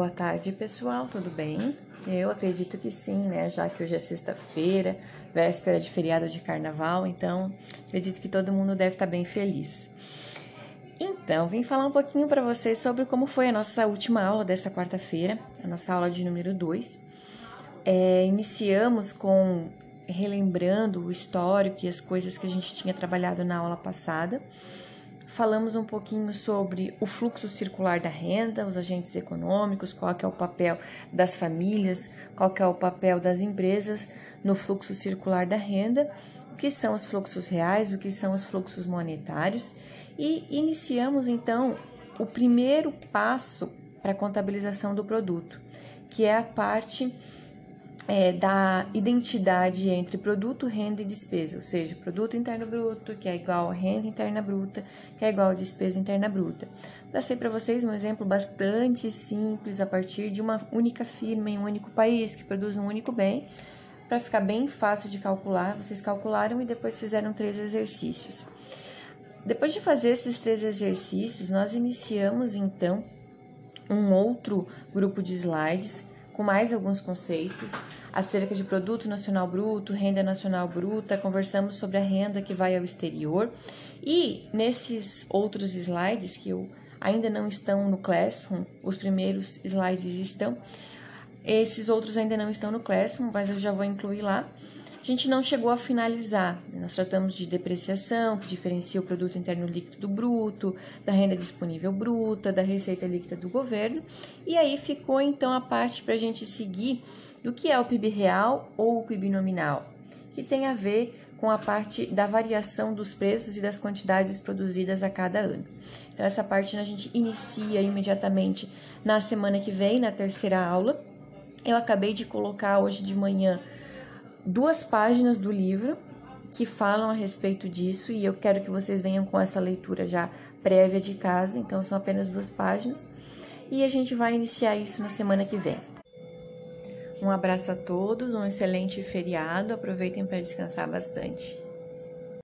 Boa tarde, pessoal, tudo bem? Eu acredito que sim, né? Já que hoje é sexta-feira, véspera de feriado de carnaval, então acredito que todo mundo deve estar bem feliz. Então, vim falar um pouquinho para vocês sobre como foi a nossa última aula dessa quarta-feira, a nossa aula de número 2. É, iniciamos com relembrando o histórico e as coisas que a gente tinha trabalhado na aula passada falamos um pouquinho sobre o fluxo circular da renda, os agentes econômicos, qual é o papel das famílias, qual é o papel das empresas no fluxo circular da renda, o que são os fluxos reais, o que são os fluxos monetários. E iniciamos então o primeiro passo para a contabilização do produto, que é a parte é, da identidade entre produto, renda e despesa, ou seja, produto interno bruto, que é igual a renda interna bruta, que é igual a despesa interna bruta. Passei para vocês um exemplo bastante simples a partir de uma única firma em um único país que produz um único bem, para ficar bem fácil de calcular. Vocês calcularam e depois fizeram três exercícios. Depois de fazer esses três exercícios, nós iniciamos então um outro grupo de slides com mais alguns conceitos acerca de produto nacional bruto, renda nacional bruta, conversamos sobre a renda que vai ao exterior e nesses outros slides que eu ainda não estão no Classroom, os primeiros slides estão, esses outros ainda não estão no Classroom, mas eu já vou incluir lá. A gente não chegou a finalizar. Nós tratamos de depreciação, que diferencia o produto interno líquido do bruto, da renda disponível bruta, da receita líquida do governo. E aí ficou então a parte para a gente seguir do que é o PIB real ou o PIB nominal, que tem a ver com a parte da variação dos preços e das quantidades produzidas a cada ano. Então, essa parte a gente inicia imediatamente na semana que vem, na terceira aula. Eu acabei de colocar hoje de manhã duas páginas do livro que falam a respeito disso e eu quero que vocês venham com essa leitura já prévia de casa, então são apenas duas páginas. E a gente vai iniciar isso na semana que vem. Um abraço a todos, um excelente feriado, aproveitem para descansar bastante.